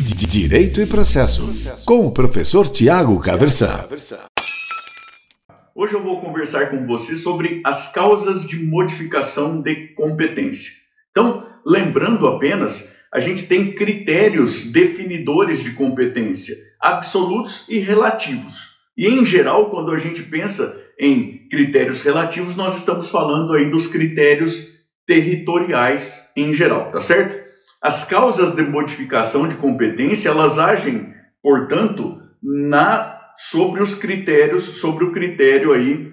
Direito e Processo, com o professor Tiago Caversan. Hoje eu vou conversar com você sobre as causas de modificação de competência. Então, lembrando apenas, a gente tem critérios definidores de competência, absolutos e relativos. E em geral, quando a gente pensa em critérios relativos, nós estamos falando aí dos critérios territoriais em geral, tá certo? As causas de modificação de competência, elas agem, portanto, na sobre os critérios, sobre o critério aí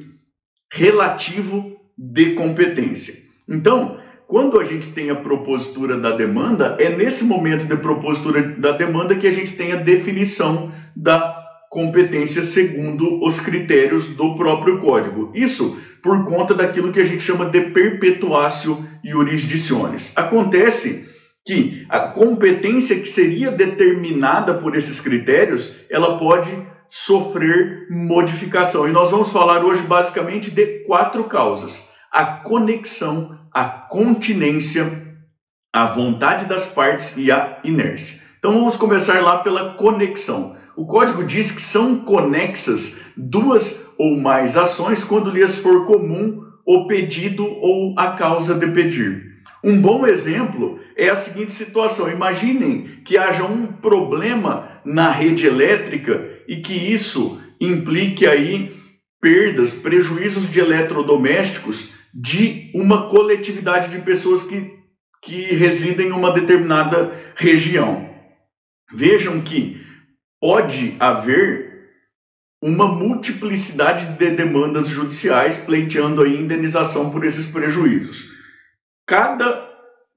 relativo de competência. Então, quando a gente tem a propositura da demanda, é nesse momento de propositura da demanda que a gente tem a definição da competência segundo os critérios do próprio código. Isso por conta daquilo que a gente chama de perpetuatio jurisdiciones. Acontece que a competência que seria determinada por esses critérios, ela pode sofrer modificação. E nós vamos falar hoje basicamente de quatro causas: a conexão, a continência, a vontade das partes e a inércia. Então vamos começar lá pela conexão. O código diz que são conexas duas ou mais ações quando lhes for comum o pedido ou a causa de pedir. Um bom exemplo é a seguinte situação: imaginem que haja um problema na rede elétrica e que isso implique aí perdas, prejuízos de eletrodomésticos de uma coletividade de pessoas que, que residem em uma determinada região. Vejam que pode haver uma multiplicidade de demandas judiciais pleiteando a indenização por esses prejuízos cada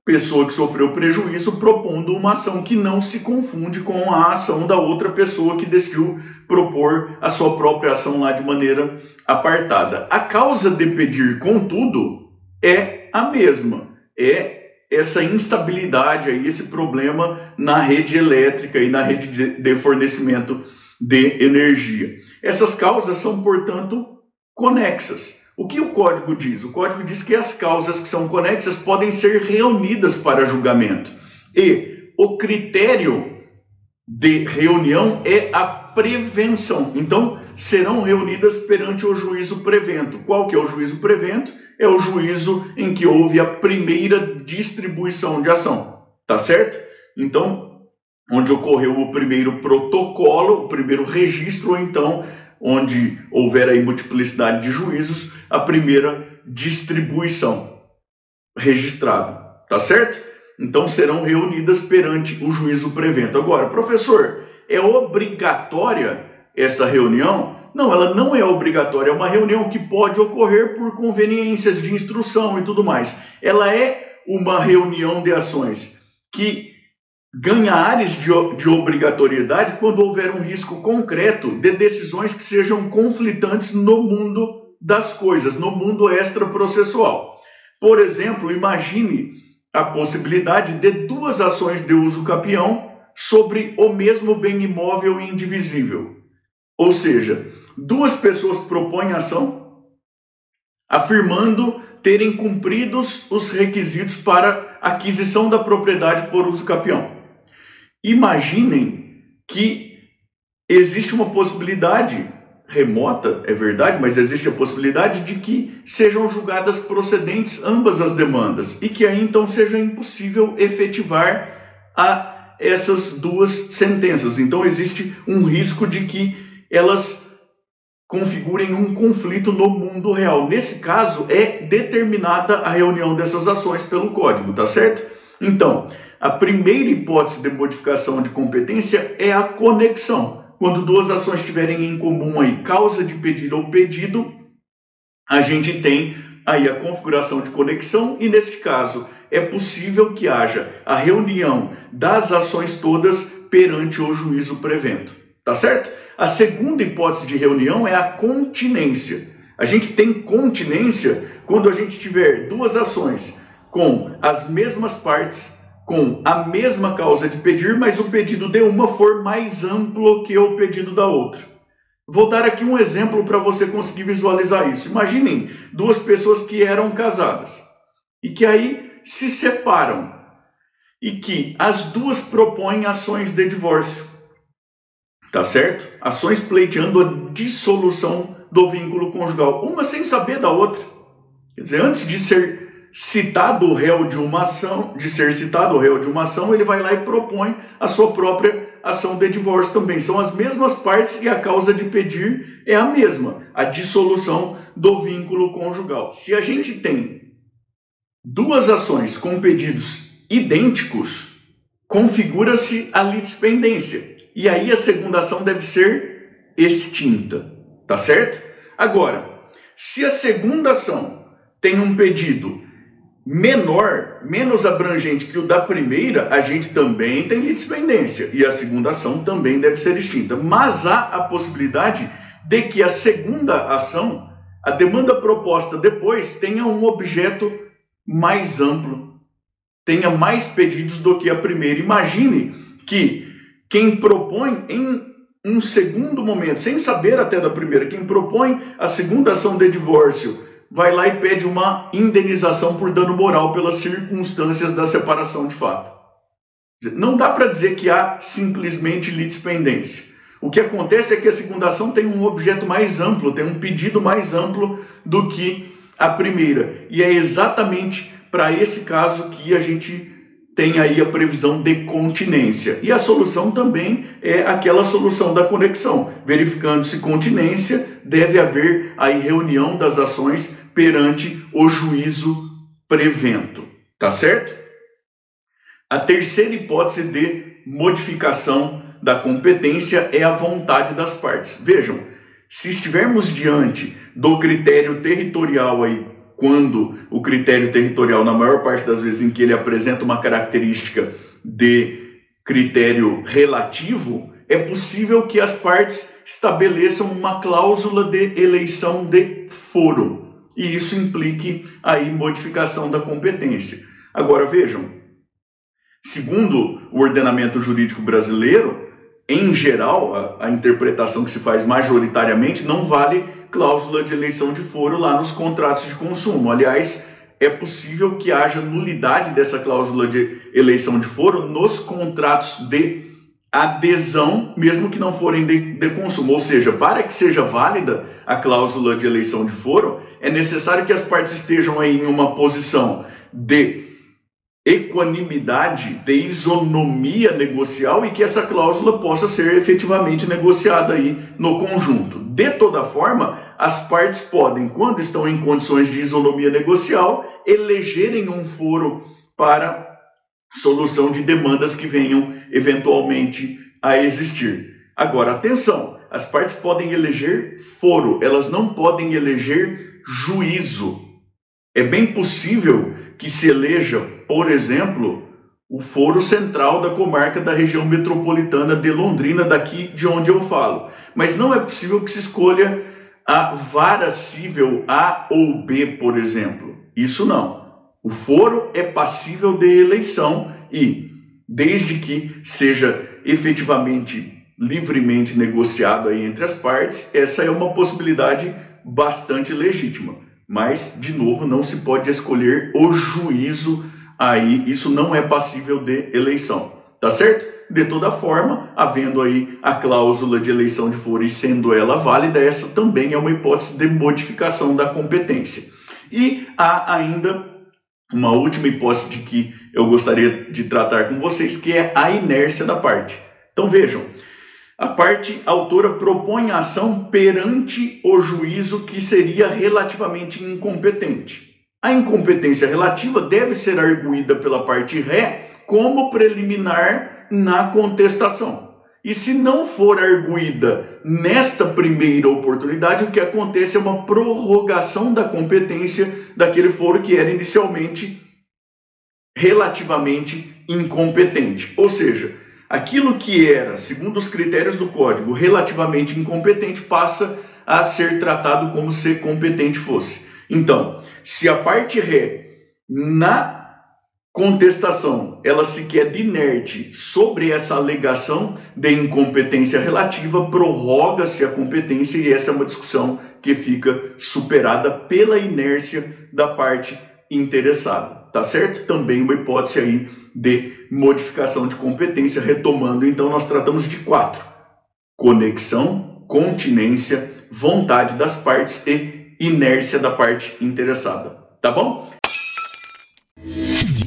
pessoa que sofreu prejuízo propondo uma ação que não se confunde com a ação da outra pessoa que decidiu propor a sua própria ação lá de maneira apartada. A causa de pedir, contudo, é a mesma. É essa instabilidade aí, esse problema na rede elétrica e na rede de fornecimento de energia. Essas causas são, portanto, conexas. O que o código diz? O código diz que as causas que são conexas podem ser reunidas para julgamento. E o critério de reunião é a prevenção. Então, serão reunidas perante o juízo prevento. Qual que é o juízo prevento? É o juízo em que houve a primeira distribuição de ação. Tá certo? Então, onde ocorreu o primeiro protocolo, o primeiro registro, ou então onde houver aí multiplicidade de juízos, a primeira distribuição registrada, tá certo? Então serão reunidas perante o juízo prevento. Agora, professor, é obrigatória essa reunião? Não, ela não é obrigatória, é uma reunião que pode ocorrer por conveniências de instrução e tudo mais. Ela é uma reunião de ações que ganha áreas de, de obrigatoriedade quando houver um risco concreto de decisões que sejam conflitantes no mundo das coisas, no mundo extraprocessual. Por exemplo, imagine a possibilidade de duas ações de uso capião sobre o mesmo bem imóvel indivisível. Ou seja, duas pessoas propõem ação afirmando terem cumpridos os requisitos para aquisição da propriedade por uso capião. Imaginem que existe uma possibilidade remota, é verdade, mas existe a possibilidade de que sejam julgadas procedentes ambas as demandas e que aí então seja impossível efetivar a essas duas sentenças. Então existe um risco de que elas configurem um conflito no mundo real. Nesse caso é determinada a reunião dessas ações pelo código, tá certo? Então, a primeira hipótese de modificação de competência é a conexão. Quando duas ações estiverem em comum aí, causa de pedir ou pedido, a gente tem aí a configuração de conexão e neste caso é possível que haja a reunião das ações todas perante o juízo prevento. Tá certo? A segunda hipótese de reunião é a continência. A gente tem continência quando a gente tiver duas ações com as mesmas partes com a mesma causa de pedir, mas o pedido de uma for mais amplo que o pedido da outra. Vou dar aqui um exemplo para você conseguir visualizar isso. Imaginem duas pessoas que eram casadas e que aí se separam. e que as duas propõem ações de divórcio. Tá certo? Ações pleiteando a dissolução do vínculo conjugal, uma sem saber da outra. Quer dizer, antes de ser citado o réu de uma ação, de ser citado o réu de uma ação, ele vai lá e propõe a sua própria ação de divórcio também. São as mesmas partes e a causa de pedir é a mesma, a dissolução do vínculo conjugal. Se a gente tem duas ações com pedidos idênticos, configura-se a litispendência. E aí a segunda ação deve ser extinta, tá certo? Agora, se a segunda ação tem um pedido menor, menos abrangente que o da primeira, a gente também tem litispendência e a segunda ação também deve ser extinta. Mas há a possibilidade de que a segunda ação, a demanda proposta depois, tenha um objeto mais amplo tenha mais pedidos do que a primeira. Imagine que quem propõe em um segundo momento, sem saber até da primeira, quem propõe a segunda ação de divórcio, vai lá e pede uma indenização por dano moral pelas circunstâncias da separação de fato. Não dá para dizer que há simplesmente litispendência. O que acontece é que a segunda ação tem um objeto mais amplo, tem um pedido mais amplo do que a primeira. E é exatamente para esse caso que a gente tem aí a previsão de continência. E a solução também é aquela solução da conexão. Verificando-se continência, deve haver aí reunião das ações perante o juízo prevento. Tá certo? A terceira hipótese de modificação da competência é a vontade das partes. Vejam, se estivermos diante do critério territorial aí quando o critério territorial, na maior parte das vezes em que ele apresenta uma característica de critério relativo, é possível que as partes estabeleçam uma cláusula de eleição de foro e isso implique aí modificação da competência. Agora vejam, segundo o ordenamento jurídico brasileiro, em geral, a, a interpretação que se faz majoritariamente não vale cláusula de eleição de foro lá nos contratos de consumo. Aliás, é possível que haja nulidade dessa cláusula de eleição de foro nos contratos de adesão, mesmo que não forem de, de, consumo. Ou seja, para que seja válida a cláusula de eleição de foro, é necessário que as partes estejam em uma posição de equanimidade, de isonomia negocial e que essa cláusula possa ser efetivamente negociada aí no conjunto. De toda forma, as partes podem, quando estão em condições de isonomia negocial, elegerem um foro para solução de demandas que venham eventualmente a existir. Agora, atenção, as partes podem eleger foro, elas não podem eleger juízo. É bem possível que se eleja, por exemplo, o foro central da comarca da região metropolitana de Londrina, daqui de onde eu falo. Mas não é possível que se escolha a vara cível A ou B, por exemplo. Isso não. O foro é passível de eleição e, desde que seja efetivamente livremente negociado aí entre as partes, essa é uma possibilidade bastante legítima. Mas, de novo, não se pode escolher o juízo aí, isso não é passível de eleição. Tá certo? De toda forma, havendo aí a cláusula de eleição de foro e sendo ela válida, essa também é uma hipótese de modificação da competência. E há ainda uma última hipótese de que eu gostaria de tratar com vocês, que é a inércia da parte. Então vejam, a parte autora propõe a ação perante o juízo que seria relativamente incompetente. A incompetência relativa deve ser arguída pela parte ré como preliminar na contestação. E se não for arguída nesta primeira oportunidade, o que acontece é uma prorrogação da competência daquele foro que era inicialmente relativamente incompetente. Ou seja, aquilo que era, segundo os critérios do código, relativamente incompetente passa a ser tratado como se competente fosse. Então, se a parte ré na contestação ela se quer de inerte sobre essa alegação de incompetência relativa, prorroga-se a competência e essa é uma discussão que fica superada pela inércia da parte interessada, tá certo? Também uma hipótese aí de modificação de competência. Retomando, então, nós tratamos de quatro: conexão, continência, vontade das partes e inércia da parte interessada. Tá bom?